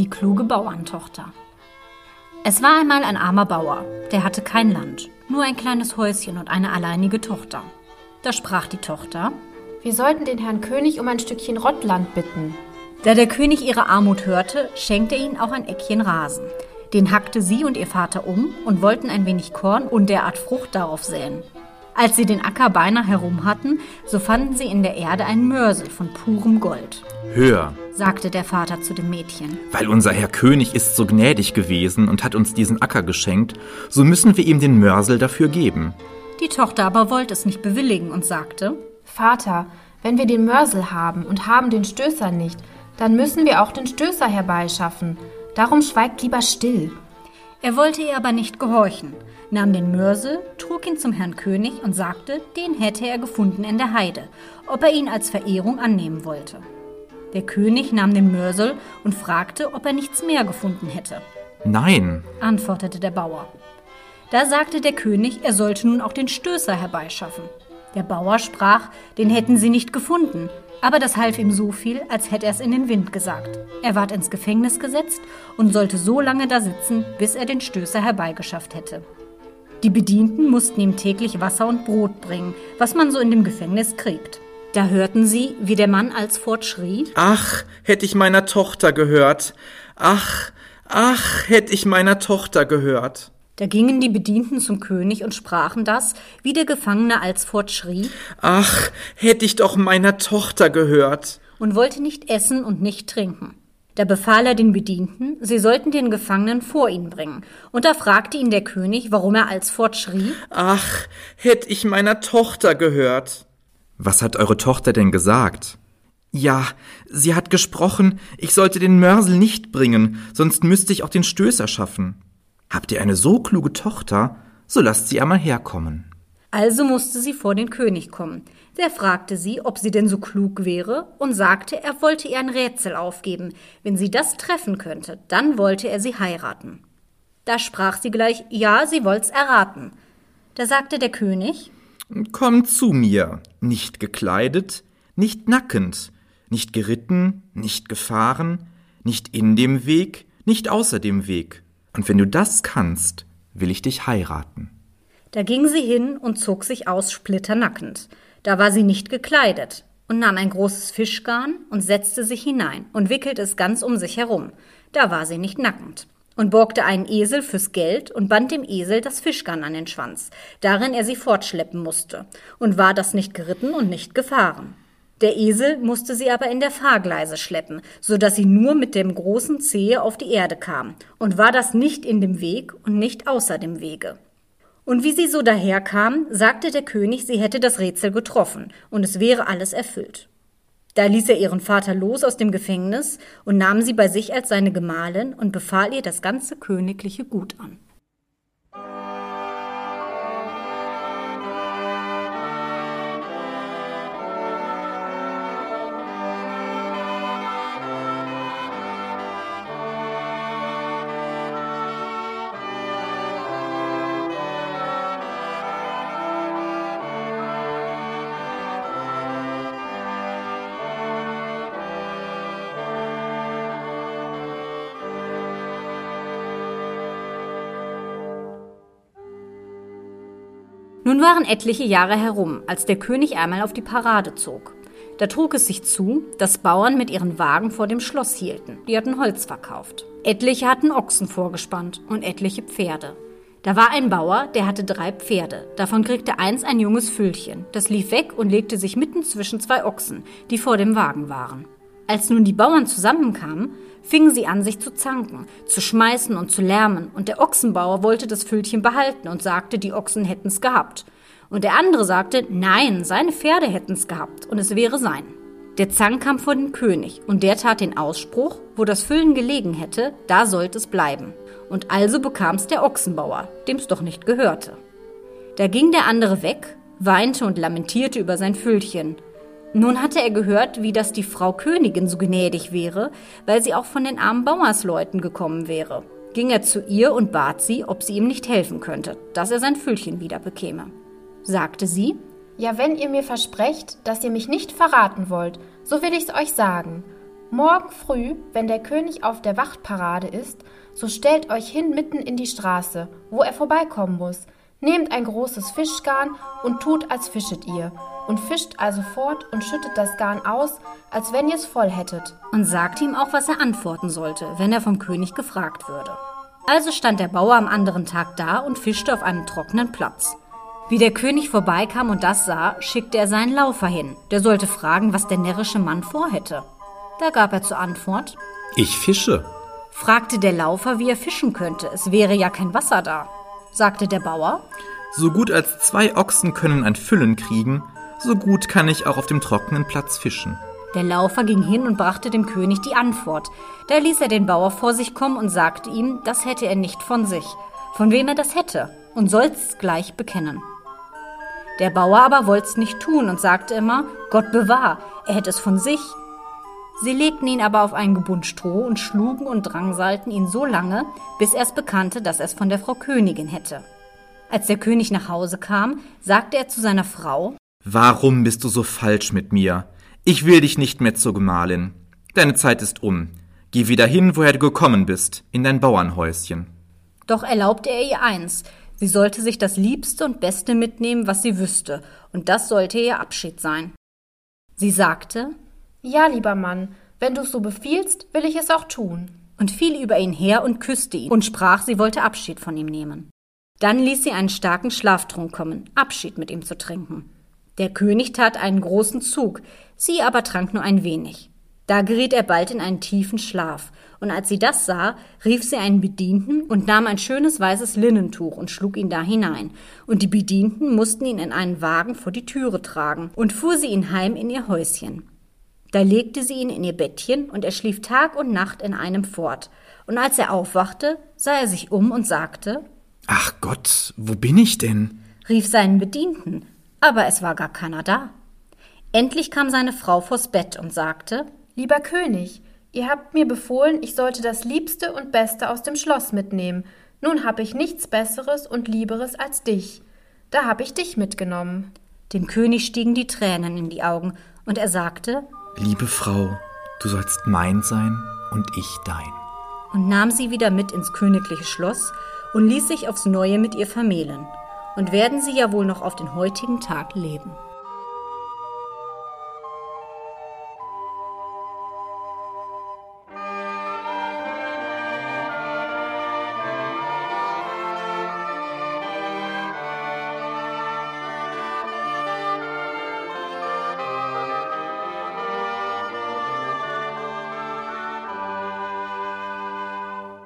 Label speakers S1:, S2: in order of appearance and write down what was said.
S1: Die kluge Bauerntochter. Es war einmal ein armer Bauer, der hatte kein Land, nur ein kleines Häuschen und eine alleinige Tochter. Da sprach die Tochter,
S2: Wir sollten den Herrn König um ein Stückchen Rottland bitten.
S1: Da der König ihre Armut hörte, schenkte er ihnen auch ein Eckchen Rasen. Den hackte sie und ihr Vater um und wollten ein wenig Korn und derart Frucht darauf säen. Als sie den Acker beinahe herum hatten, so fanden sie in der Erde einen Mörsel von purem Gold.
S3: Hör,
S1: sagte der Vater zu dem Mädchen.
S3: weil unser Herr König ist so gnädig gewesen und hat uns diesen Acker geschenkt, so müssen wir ihm den Mörsel dafür geben.
S1: Die Tochter aber wollte es nicht bewilligen und sagte,
S2: Vater, wenn wir den Mörsel haben und haben den Stößer nicht, dann müssen wir auch den Stößer herbeischaffen. Darum schweigt lieber still.
S1: Er wollte ihr aber nicht gehorchen, nahm den Mörsel, trug ihn zum Herrn König und sagte, den hätte er gefunden in der Heide, ob er ihn als Verehrung annehmen wollte. Der König nahm den Mörsel und fragte, ob er nichts mehr gefunden hätte,
S3: Nein,
S1: antwortete der Bauer. Da sagte der König, er sollte nun auch den Stößer herbeischaffen. Der Bauer sprach, den hätten sie nicht gefunden, aber das half ihm so viel, als hätte er es in den Wind gesagt. Er ward ins Gefängnis gesetzt und sollte so lange da sitzen, bis er den Stößer herbeigeschafft hätte. Die Bedienten mussten ihm täglich Wasser und Brot bringen, was man so in dem Gefängnis kriegt. Da hörten sie, wie der Mann alsfort schrie,
S3: ach, hätte ich meiner Tochter gehört. Ach, ach, hätte ich meiner Tochter gehört.
S1: Da gingen die Bedienten zum König und sprachen das, wie der Gefangene alsfort schrie,
S3: Ach, hätte ich doch meiner Tochter gehört.
S1: und wollte nicht essen und nicht trinken. Da befahl er den Bedienten, sie sollten den Gefangenen vor ihn bringen. Und da fragte ihn der König, warum er alsfort schrie.
S3: Ach, hätte ich meiner Tochter gehört. Was hat eure Tochter denn gesagt? Ja, sie hat gesprochen, ich sollte den Mörsel nicht bringen, sonst müsste ich auch den Stößer schaffen. Habt ihr eine so kluge Tochter, so lasst sie einmal herkommen.
S1: Also musste sie vor den König kommen. Der fragte sie, ob sie denn so klug wäre, und sagte, er wollte ihr ein Rätsel aufgeben. Wenn sie das treffen könnte, dann wollte er sie heiraten. Da sprach sie gleich, ja, sie wollt's erraten. Da sagte der König,
S3: Kommt zu mir, nicht gekleidet, nicht nackend, nicht geritten, nicht gefahren, nicht in dem Weg, nicht außer dem Weg. Und wenn du das kannst, will ich dich heiraten.
S1: Da ging sie hin und zog sich aus splitternackend. Da war sie nicht gekleidet und nahm ein großes Fischgarn und setzte sich hinein und wickelte es ganz um sich herum. Da war sie nicht nackend. Und borgte einen Esel fürs Geld und band dem Esel das Fischgarn an den Schwanz, darin er sie fortschleppen musste, und war das nicht geritten und nicht gefahren. Der Esel musste sie aber in der Fahrgleise schleppen, so dass sie nur mit dem großen Zehe auf die Erde kam, und war das nicht in dem Weg und nicht außer dem Wege. Und wie sie so daherkam, sagte der König, sie hätte das Rätsel getroffen, und es wäre alles erfüllt. Da ließ er ihren Vater los aus dem Gefängnis und nahm sie bei sich als seine Gemahlin und befahl ihr das ganze königliche Gut an. Nun waren etliche Jahre herum, als der König einmal auf die Parade zog. Da trug es sich zu, dass Bauern mit ihren Wagen vor dem Schloss hielten. Die hatten Holz verkauft. Etliche hatten Ochsen vorgespannt und etliche Pferde. Da war ein Bauer, der hatte drei Pferde. Davon kriegte eins ein junges Füllchen. Das lief weg und legte sich mitten zwischen zwei Ochsen, die vor dem Wagen waren. Als nun die Bauern zusammenkamen, fingen sie an, sich zu zanken, zu schmeißen und zu lärmen, und der Ochsenbauer wollte das Füllchen behalten und sagte, die Ochsen hätten's gehabt. Und der andere sagte, nein, seine Pferde hätten's gehabt, und es wäre sein. Der Zank kam vor den König, und der tat den Ausspruch, wo das Füllen gelegen hätte, da sollte es bleiben. Und also bekam's der Ochsenbauer, dem's doch nicht gehörte. Da ging der andere weg, weinte und lamentierte über sein Füllchen. Nun hatte er gehört, wie das die Frau Königin so gnädig wäre, weil sie auch von den armen Bauersleuten gekommen wäre. Ging er zu ihr und bat sie, ob sie ihm nicht helfen könnte, dass er sein Füllchen wieder bekäme. Sagte sie,
S2: Ja, wenn ihr mir versprecht, dass ihr mich nicht verraten wollt, so will ich's euch sagen. Morgen früh, wenn der König auf der Wachtparade ist, so stellt euch hin mitten in die Straße, wo er vorbeikommen muss. Nehmt ein großes Fischgarn und tut, als fischet ihr, und fischt also fort und schüttet das Garn aus, als wenn ihr es voll hättet.
S1: Und sagt ihm auch, was er antworten sollte, wenn er vom König gefragt würde. Also stand der Bauer am anderen Tag da und fischte auf einem trockenen Platz. Wie der König vorbeikam und das sah, schickte er seinen Laufer hin. Der sollte fragen, was der närrische Mann vorhätte. Da gab er zur Antwort
S3: Ich fische.
S1: Fragte der Laufer, wie er fischen könnte. Es wäre ja kein Wasser da. Sagte der Bauer
S3: So gut als zwei Ochsen können ein Füllen kriegen, so gut kann ich auch auf dem trockenen Platz fischen.
S1: Der Laufer ging hin und brachte dem König die Antwort. Da ließ er den Bauer vor sich kommen und sagte ihm, das hätte er nicht von sich, von wem er das hätte, und soll's gleich bekennen. Der Bauer aber wollt's nicht tun und sagte immer, Gott bewahr, er hätte es von sich, Sie legten ihn aber auf ein Gebund Stroh und schlugen und drangsalten ihn so lange, bis er es bekannte, dass er es von der Frau Königin hätte. Als der König nach Hause kam, sagte er zu seiner Frau
S3: Warum bist du so falsch mit mir? Ich will dich nicht mehr zur Gemahlin. Deine Zeit ist um. Geh wieder hin, woher du gekommen bist, in dein Bauernhäuschen.
S1: Doch erlaubte er ihr eins, sie sollte sich das Liebste und Beste mitnehmen, was sie wüsste, und das sollte ihr Abschied sein. Sie sagte
S2: ja, lieber Mann, wenn du's so befiehlst, will ich es auch tun.
S1: Und fiel über ihn her und küsste ihn und sprach, sie wollte Abschied von ihm nehmen. Dann ließ sie einen starken Schlaftrunk kommen, Abschied mit ihm zu trinken. Der König tat einen großen Zug, sie aber trank nur ein wenig. Da geriet er bald in einen tiefen Schlaf, und als sie das sah, rief sie einen Bedienten und nahm ein schönes weißes Linnentuch und schlug ihn da hinein, und die Bedienten mussten ihn in einen Wagen vor die Türe tragen und fuhr sie ihn heim in ihr Häuschen. Da legte sie ihn in ihr Bettchen, und er schlief Tag und Nacht in einem fort. Und als er aufwachte, sah er sich um und sagte
S3: Ach Gott, wo bin ich denn?
S1: rief seinen Bedienten, aber es war gar keiner da. Endlich kam seine Frau vors Bett und sagte
S2: Lieber König, ihr habt mir befohlen, ich sollte das Liebste und Beste aus dem Schloss mitnehmen. Nun hab ich nichts Besseres und Lieberes als dich. Da hab ich dich mitgenommen.
S1: Dem König stiegen die Tränen in die Augen, und er sagte
S3: Liebe Frau, du sollst mein sein und ich dein.
S1: Und nahm sie wieder mit ins königliche Schloss und ließ sich aufs neue mit ihr vermählen. Und werden sie ja wohl noch auf den heutigen Tag leben.